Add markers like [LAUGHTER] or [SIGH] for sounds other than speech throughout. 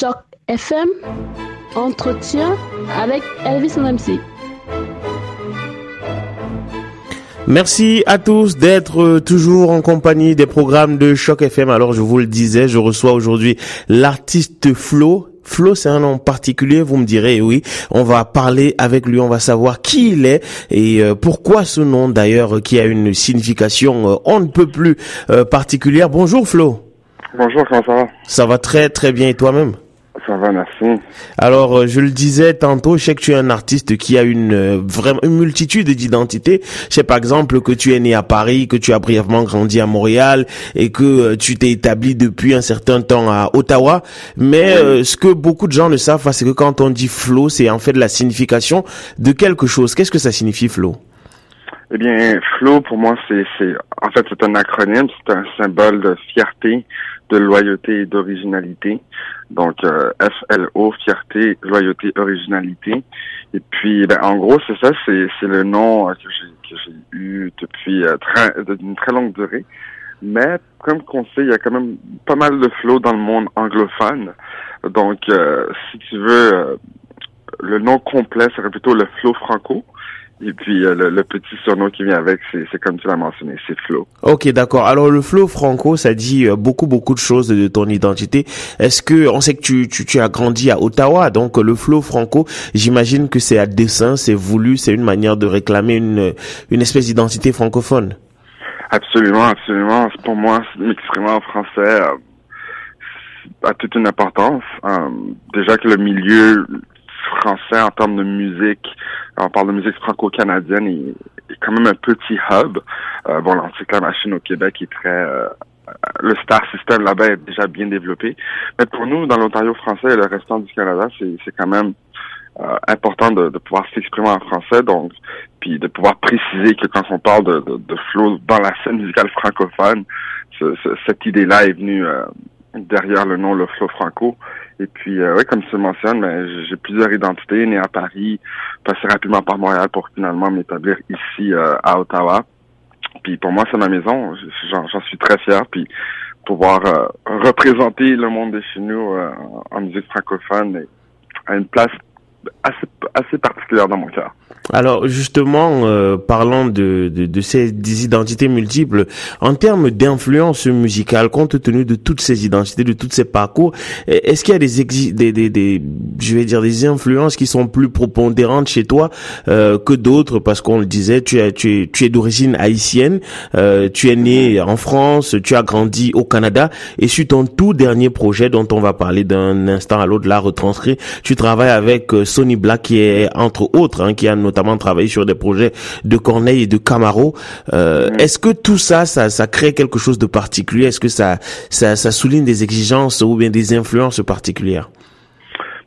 Choc FM, entretien avec Elvis MC. Merci à tous d'être toujours en compagnie des programmes de Choc FM. Alors je vous le disais, je reçois aujourd'hui l'artiste Flo. Flo, c'est un nom particulier, vous me direz, oui. On va parler avec lui, on va savoir qui il est et euh, pourquoi ce nom d'ailleurs qui a une signification euh, on ne peut plus euh, particulière. Bonjour Flo. Bonjour, comment ça va? Ça va très très bien et toi-même? Ça va, merci. Alors, euh, je le disais tantôt, je sais que tu es un artiste qui a une euh, vraiment une multitude d'identités. Je sais par exemple que tu es né à Paris, que tu as brièvement grandi à Montréal et que euh, tu t'es établi depuis un certain temps à Ottawa. Mais euh, ce que beaucoup de gens ne savent pas, c'est que quand on dit flow, c'est en fait la signification de quelque chose. Qu'est-ce que ça signifie flow? Eh bien, flow, pour moi, c'est, c'est, en fait, c'est un acronyme, c'est un symbole de fierté, de loyauté et d'originalité. Donc, euh, F-L-O, fierté, loyauté, originalité. Et puis, ben, en gros, c'est ça, c'est, c'est le nom euh, que j'ai, que j'ai eu depuis euh, très, d'une très longue durée. Mais, comme qu'on sait, il y a quand même pas mal de flow dans le monde anglophone. Donc, euh, si tu veux, euh, le nom complet serait plutôt le flow franco. Et puis euh, le, le petit surnom qui vient avec, c'est comme tu l'as mentionné, c'est Flo. Ok, d'accord. Alors le flow franco, ça dit euh, beaucoup beaucoup de choses de ton identité. Est-ce que on sait que tu, tu tu as grandi à Ottawa, donc le flow franco, j'imagine que c'est à dessein, c'est voulu, c'est une manière de réclamer une une espèce d'identité francophone. Absolument, absolument. Pour moi, m'exprimer en français euh, a toute une importance. Euh, déjà que le milieu français en termes de musique, on parle de musique franco-canadienne, est, est quand même un petit hub. Euh, bon, l'Antique La Machine au Québec est très... euh, le star system là-bas est déjà bien développé. Mais pour nous, dans l'Ontario français et le restant du Canada, c'est quand même euh, important de, pouvoir s'exprimer en français, donc puis de pouvoir préciser que quand on parle de, flow dans la scène musicale francophone, ce- ce- cette idée-là est venue euh, derrière le nom le flow franco. Et puis, euh, ouais, comme tu le mentionnes, ben, j'ai- plusieurs identités, né à Paris, passé rapidement par Montréal pour finalement m'établir ici euh, à Ottawa. Puis pour moi, c'est ma maison. J'en suis très fier. Puis pouvoir euh, représenter le monde de chez nous euh, en musique francophone est- a une place assez, assez particulière dans mon cœur. Alors justement, euh, parlant de, de, ces identités multiples, en termes d'influence musicale, compte tenu de toutes ces identités, de tous ces parcours, est-ce qu'il y a des, je vais dire, des influences qui sont plus prépondérantes chez toi euh, que d'autres? Parce qu'on le disait, tu es, tu es, tu es d'origine haïtienne, euh, tu es né en France, tu as grandi au Canada, et sur ton tout dernier projet dont on va parler d'un instant à l'autre, là retranscrit, tu travailles avec Sony Black qui est entre autres, hein, qui a notamment travaillé sur des projets de Corneille et de Camaro. Euh, Est-ce que tout ça, ça, ça crée quelque chose de particulier? Est-ce que ça, ça, ça souligne des exigences ou bien des influences particulières?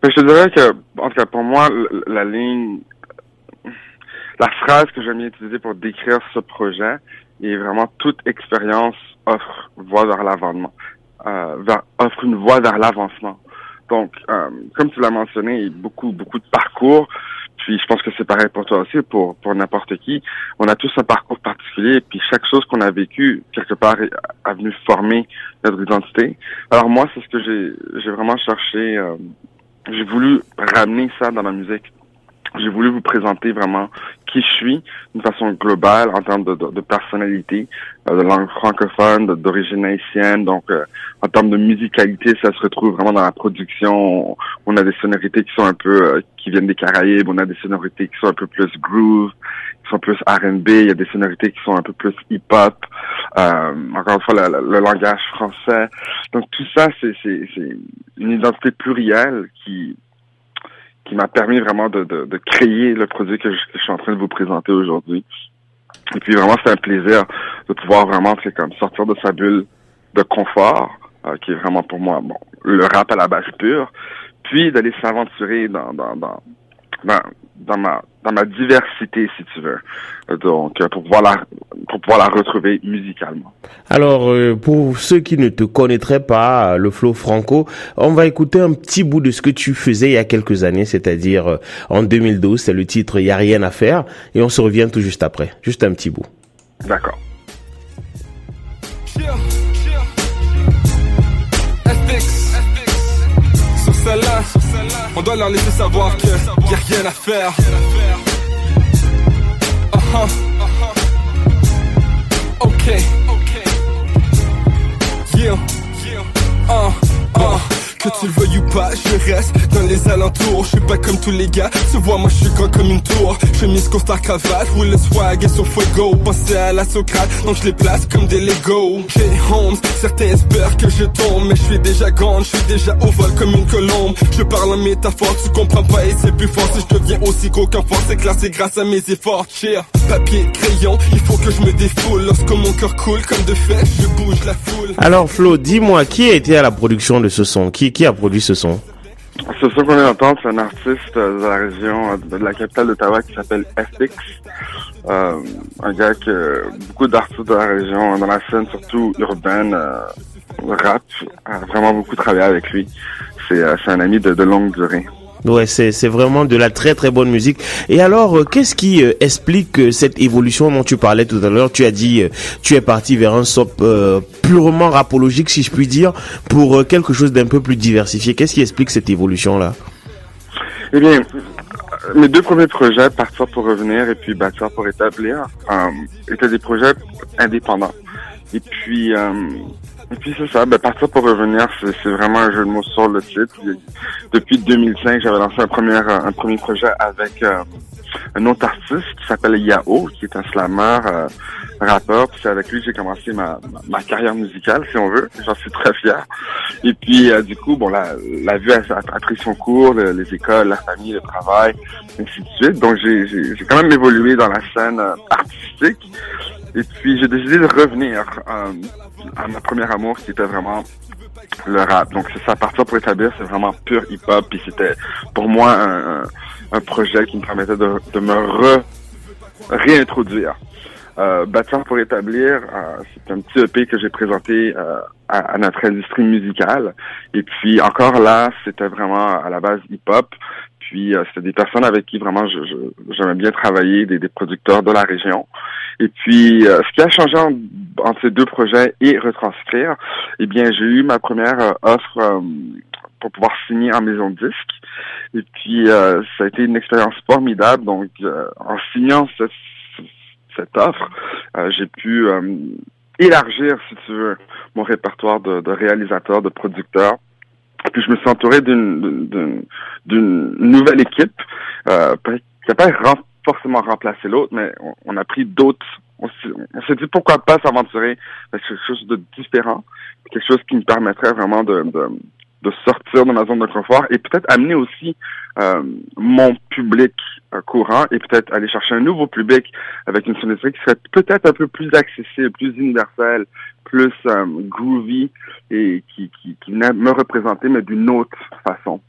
Mais je te dirais que, en tout cas, pour moi, la ligne, la phrase que j'aime bien utiliser pour décrire ce projet est vraiment toute expérience offre voie vers l'avancement, euh, vers- offre une voie vers l'avancement. Donc, euh, comme tu l'as mentionné, il y a beaucoup, beaucoup de parcours. Puis, je pense que c'est pareil pour toi aussi, pour, pour n'importe qui. On a tous un parcours particulier, puis chaque chose qu'on a vécu, quelque part, a venu former notre identité. Alors moi, c'est ce que j'ai, j'ai vraiment cherché. euh, j'ai voulu ramener ça dans la musique. J'ai voulu vous présenter vraiment qui je suis d'une façon globale en termes de, de, de personnalité, euh, de langue francophone, d'origine haïtienne. Donc, euh, en termes de musicalité, ça se retrouve vraiment dans la production. On, a des sonorités qui sont un peu, euh, qui viennent des Caraïbes. On a des sonorités qui sont un peu plus groove, qui sont plus R&B. Il y a des sonorités qui sont un peu plus hip-hop. Euh, encore une fois, le, le- le langage français. Donc, tout ça, c'est une identité plurielle qui qui m'a permis vraiment de, de, de créer le produit que je, suis en train de vous présenter aujourd'hui. Et puis vraiment, c'est un plaisir de pouvoir vraiment c'est comme sortir de sa bulle de confort, euh, qui est vraiment pour moi bon le rap à la base pure, puis d'aller s'aventurer dans, dans, dans, dans, dans ma dans ma diversité, si tu veux. Donc, euh, pour pouvoir la pour pouvoir la retrouver musicalement. Alors, euh, pour ceux qui ne te connaîtraient pas, le flow franco, on va écouter un petit bout de ce que tu faisais il y a quelques années, c'est-à-dire euh, en 2012, c'est le titre Il y a rien à faire, et on se revient tout juste après. Juste un petit bout. D'accord. On doit leur laisser savoir que y a rien à faire. Uh-huh. Ok. Yeah. Uh, uh. Que tu le veuilles ou pas, je reste dans les alentours. Je suis pas comme tous les gars, tu vois, moi je suis grand comme une tour. Chemise, costard, cravate, roule le swag et sur fuego. Pensez à la Socrate, donc je les place comme des Lego. K. Holmes, certains espèrent que je tombe, mais je suis déjà grande, je suis déjà au vol comme une colombe. Je parle en métaphore, tu comprends pas et c'est plus fort si je deviens aussi gros qu'un fort. C'est classé grâce à mes efforts. Cheer, papier, crayon, il faut que je me défoule. Lorsque mon cœur coule comme de fait, je bouge la foule. Alors Flo, dis-moi, qui a été à la production de ce son? Qui, qui a produit ce son? Ce son qu'on vient d'entendre, c'est un artiste de la région, de la capitale d'Ottawa qui s'appelle FX. Euh, un gars que beaucoup d'artistes de la région, dans la scène surtout urbaine, euh, rap, a vraiment beaucoup travaillé avec lui. C'est euh, un ami de longue durée. Ouais, c'est vraiment de la très très bonne musique. Et alors, euh, qu'est-ce qui euh, explique euh, cette évolution dont tu parlais tout à l'heure? Tu as dit, tu es parti vers un sop purement rapologique, si je puis dire, pour quelque chose d'un peu plus diversifié. Qu'est-ce qui explique cette évolution là Eh bien, mes deux premiers projets, Partir pour revenir et puis Bâtir pour établir, étaient des projets indépendants. Et puis, et puis c'est ça, ben, Partir pour revenir, c'est vraiment un jeu de mots sur le titre. Depuis 2005, j'avais lancé un premier, un premier projet avec euh, un autre artiste qui s'appelle Yao, qui est un slammer, euh, rappeur. C'est avec lui que j'ai commencé ma, carrière musicale, si on veut. J'en suis très fier. Et puis, euh, du coup, bon, la, la vie a, pris son cours, le- les écoles, la famille, le travail, ainsi de suite. Donc, j'ai quand même évolué dans la scène artistique. Et puis, j'ai décidé de revenir euh, à ma première amour, qui était vraiment le rap. Donc, c'est ça, partir pour établir, c'est vraiment pur hip-hop. Puis c'était, pour moi, un, un- projet qui me permettait de, de me re, réintroduire. Euh, Bâtir pour établir, euh, c'est un petit EP que j'ai présenté euh, à, à notre industrie musicale. Et puis encore là, c'était vraiment à la base hip-hop. Puis euh, c'était des personnes avec qui vraiment j'aimais bien travailler, des, des producteurs de la région. Et puis euh, ce qui a changé en- entre ces deux projets et retranscrire, eh bien j'ai eu ma première euh, offre euh, pour pouvoir signer en maison de disque. Et puis euh, ça a été une expérience formidable. Donc euh, en signant cette offre, j'ai pu élargir, si tu veux, mon répertoire de, de réalisateurs, de producteurs. Puis je me suis entouré d'une nouvelle équipe euh, qui n'a pas ren- forcément remplacé l'autre, mais on, a pris d'autres. On s'est dit pourquoi pas s'aventurer dans quelque chose de différent, quelque chose qui me permettrait vraiment de, de, de sortir de ma zone de confort et peut-être amener aussi euh, mon public euh, courant et peut-être aller chercher un nouveau public avec une sonorité qui serait peut-être un peu plus accessible, plus universelle, plus euh, groovy et qui, qui, qui me représenter mais d'une autre façon.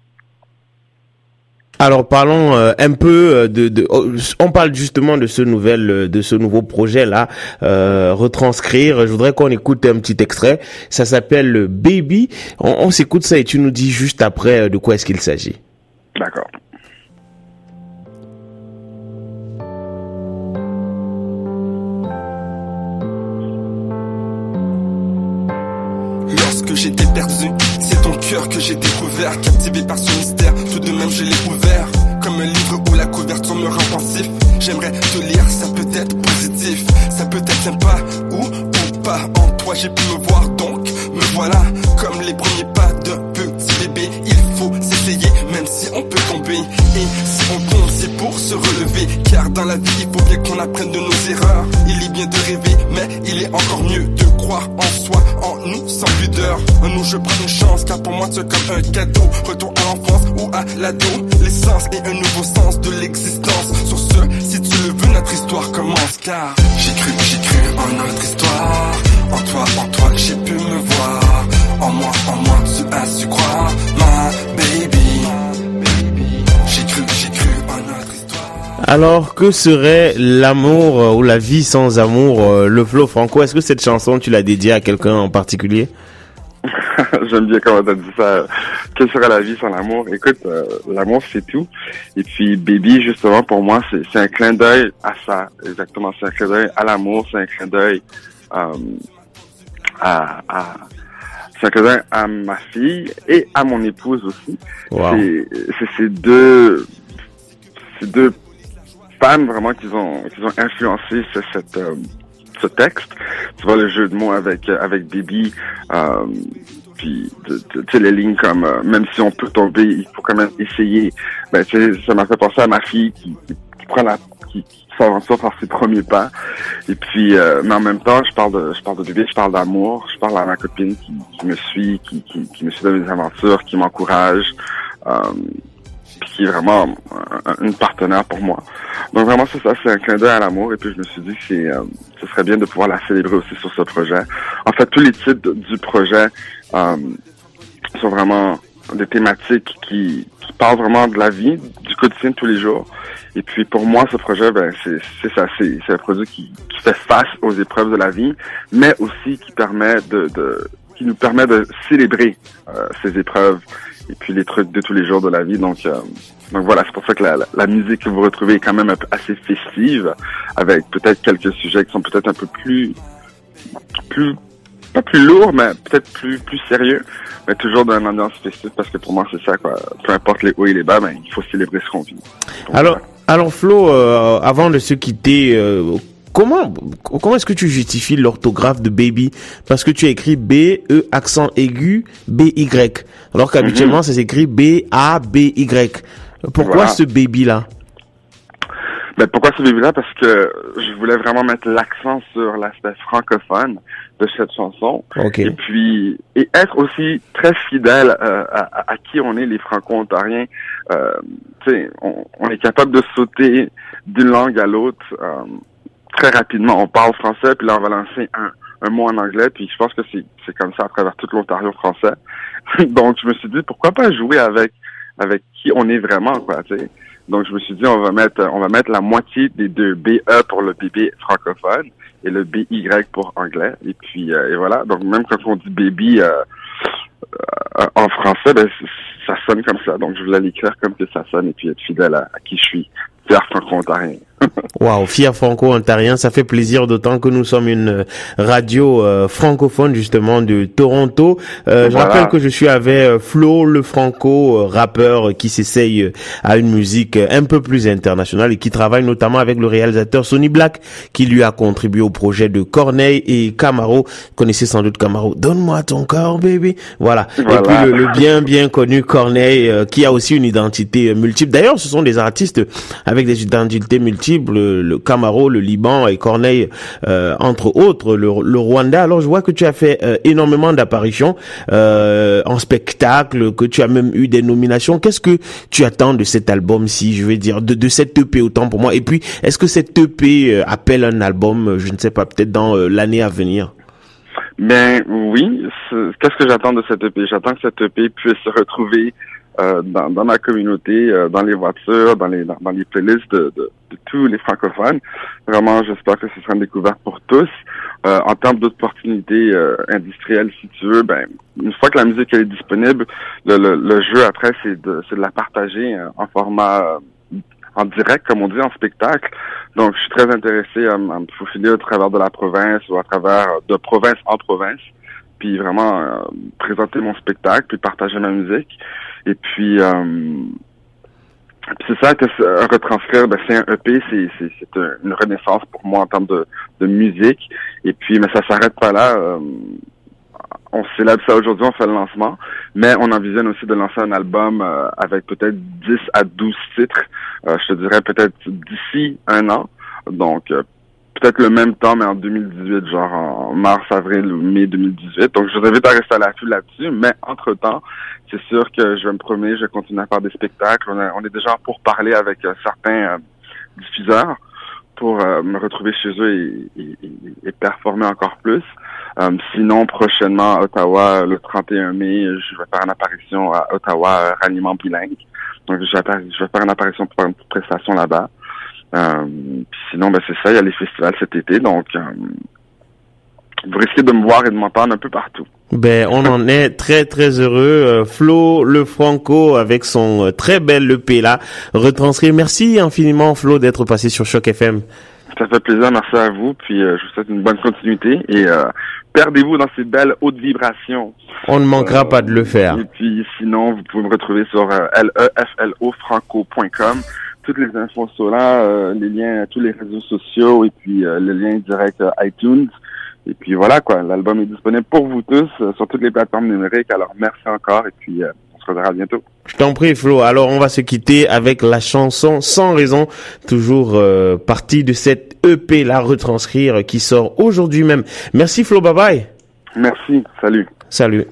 Alors parlons euh, un peu euh, de, de oh, on parle justement de ce nouvel euh, de ce nouveau projet là euh, retranscrire je voudrais qu'on écoute un petit extrait ça s'appelle Baby on, on s'écoute ça et tu nous dis juste après de quoi est-ce qu'il s'agit D'accord. Lorsque j'étais perdu, c'est ton cœur que j'ai découvert, captivé par son mystère. Même, je l'ai ouvert, comme un livre où la couverture me rend pensif. J'aimerais te lire, ça peut être positif, ça peut être sympa ou ou pas. En toi, j'ai pu me voir, donc me voilà, comme les premiers pas d'un petit bébé. Il faut s'essayer, même si on peut tomber. Et si on tombe, c'est pour se relever, car dans la vie, il faut bien qu'on apprenne de nos erreurs. Il est bien de rêver, mais il est encore mieux de croire en soi, en nous, sans pudeur. Nous, je prends une chance, car pour moi, c'est comme un cadeau. Retour à l'enfance ou à l'adolescence et un nouveau sens de l'existence. Sur ce, si tu veux, notre histoire commence, car j'ai cru, j'ai cru en notre histoire. En toi, en toi, j'ai pu me voir. En moi, en moi, tu as su croire, ma baby. Alors que serait l'amour euh, ou la vie sans amour euh, le flow franco? Est-ce que cette chanson tu l'as dédiée à quelqu'un en particulier? [LAUGHS] J'aime bien comment t'as dit ça. Quelle serait la vie sans l'amour? Écoute, euh, l'amour c'est tout. Et puis Baby, justement, pour moi, c'est un clin d'œil à ça. Exactement, c'est un clin d'œil à l'amour, c'est un clin d'œil euh, à, à, c'est un clin d'œil à ma fille et à mon épouse aussi. Wow. C'est ces deux, ces deux vraiment qui ont, qui ont influencé ce, cette, euh, ce texte. Tu vois le jeu de mots avec euh, avec Bibi, euh, puis tu sais les lignes comme euh, même si on peut tomber, il faut quand même essayer. Ben ça m'a fait penser à ma fille qui, qui, prend la qui, s'aventure par ses premiers pas. Et puis, euh, mais en même temps, je parle de, je parle de bébé, je parle d'amour, je parle à ma copine qui, qui me suit, qui, qui, qui me suit dans mes aventures, qui m'encourage, euh, qui est vraiment un- une partenaire pour moi. Donc vraiment, c'est ça, c'est un clin d'œil à l'amour. Et puis je me suis dit que c'est, euh, ce serait bien de pouvoir la célébrer aussi sur ce projet. En fait, tous les titres du projet euh, sont vraiment des thématiques qui, parlent vraiment de la vie, du quotidien de tous les jours. Et puis pour moi, ce projet, ben c'est ça, c'est un produit qui, fait face aux épreuves de la vie, mais aussi qui permet de, qui nous permet de célébrer euh, ces épreuves et puis les trucs de tous les jours de la vie. Donc euh, donc voilà, c'est pour ça que la, la, la musique que vous retrouvez est quand même assez festive, avec peut-être quelques sujets qui sont peut-être un peu plus plus pas plus lourds, mais peut-être plus plus sérieux, mais toujours dans une ambiance festive parce que pour moi c'est ça quoi. Peu importe les hauts et les bas, ben il faut célébrer ce qu'on vit. Donc, Alors, voilà. alors Flo, euh, avant de se quitter, euh, comment comment est-ce que tu justifies l'orthographe de baby? Parce que tu as écrit B E accent aigu B Y, alors qu'habituellement ça s'écrit B A B Y. Pourquoi Voilà. ce baby là Ben, pourquoi ce bébé-là? Parce que je voulais vraiment mettre l'accent sur l'aspect francophone de cette chanson. Ok. Et puis, et être aussi très fidèle euh, à, qui on est, les franco-ontariens. Euh, tu sais, on, on est capable de sauter d'une langue à l'autre euh, très rapidement. On parle français, puis là, on va lancer un, un mot en anglais, puis je pense que c'est comme ça à travers toute l'Ontario français. [LAUGHS] Donc, je me suis dit, pourquoi pas jouer avec avec qui on est vraiment, quoi, tu sais. Donc, je me suis dit, on va mettre, on va mettre la moitié des deux BE pour le bébé francophone et le BY pour anglais. Et puis, euh, et voilà. Donc, même quand on dit baby euh, euh, en français, ben, ça sonne comme ça. Donc, je voulais l'écrire comme que ça sonne et puis être fidèle à, à qui je suis. Fier franco-ontarien. Waouh, fier franco-ontarien, ça fait plaisir d'autant que nous sommes une euh, radio euh, francophone justement de Toronto. Euh, Je rappelle que je suis avec euh, Flo le franco rappeur euh, qui s'essaye à une musique un peu plus internationale et qui travaille notamment avec le réalisateur Sonny Black qui lui a contribué au projet de Corneille et Camaro. Vous connaissez sans doute Camaro. Donne-moi ton corps, baby. Voilà. Voilà. Et puis le, le bien bien connu Corneille euh, qui a aussi une identité multiple. D'ailleurs, ce sont des artistes avec des identités multiples, le, Camaro, le Liban et Corneille, euh, entre autres, le, Rwanda. Alors, je vois que tu as fait euh, énormément d'apparitions euh, en spectacle, que tu as même eu des nominations. Qu'est-ce que tu attends de cet album-ci, je vais dire, de, de cette EP autant pour moi? Et puis, est-ce que cette EP euh, appelle un album, je ne sais pas, peut-être dans euh, l'année à venir? Ben oui, qu'est-ce que j'attends de cette EP? J'attends que cette EP puisse se retrouver euh, dans, dans ma communauté, euh, dans les voitures, dans les dans, dans les playlists de, de, de tous les francophones. Vraiment, j'espère que ce sera une découverte pour tous. Euh, en termes d'opportunités euh, industrielles, si tu veux, ben une fois que la musique est disponible, le, le, le jeu après c'est de c'est de la partager euh, en format euh, en direct, comme on dit, en spectacle. Donc, je suis très intéressé à, à me faufiler au travers de la province ou à travers de province en province, puis vraiment euh, présenter mon spectacle, puis partager ma musique. Et puis, euh, c'est ça que un retranscrire, ben, c'est un EP, c'est c'est c'est un- une renaissance pour moi en termes de, de musique. Et puis, mais ça s'arrête pas là. euh, on célèbre ça aujourd'hui, on fait le lancement, mais on envisionne aussi de lancer un album euh, avec peut-être 10 à 12 titres, euh, je te dirais peut-être d'ici un an. Donc, euh, peut-être le même temps, mais en 2018, genre en mars, avril ou mai 2018. Donc, je vous invite à rester à l'affût là-dessus, mais entre-temps, c'est sûr que je vais me promener, je vais continuer à faire des spectacles. On, est déjà pour parler avec euh, certains euh, diffuseurs pour euh, me retrouver chez eux et, performer encore plus. Sinon, prochainement à Ottawa, le 31 mai, je vais faire une apparition à Ottawa, ralliement bilingue. Donc, je vais, faire une apparition pour faire une prestation là-bas. Euh, sinon, ben, c'est ça, il y a les festivals cet été, donc euh, vous risquez de me voir et de m'entendre un peu partout. Ben, on en [LAUGHS] est très très heureux. Euh, Flo le Franco avec son très bel EP là retranscrit. Merci infiniment Flo d'être passé sur Choc FM. Ça fait plaisir, merci à vous. Puis je vous souhaite une bonne continuité et perdez-vous dans ces belles hautes vibrations. On ne manquera pas de le faire. Et puis sinon, vous pouvez me retrouver sur leflofranco.com. Toutes les infos sont là, les liens à tous les réseaux sociaux et puis le lien direct iTunes. Et puis voilà quoi, l'album est disponible pour vous tous euh, sur toutes les plateformes numériques. Alors merci encore et puis euh, on se reverra bientôt. Je t'en prie Flo. Alors on va se quitter avec la chanson Sans raison, toujours euh, partie de cette EP La Retranscrire qui sort aujourd'hui même. Merci Flo, bye bye. Merci, salut. Salut.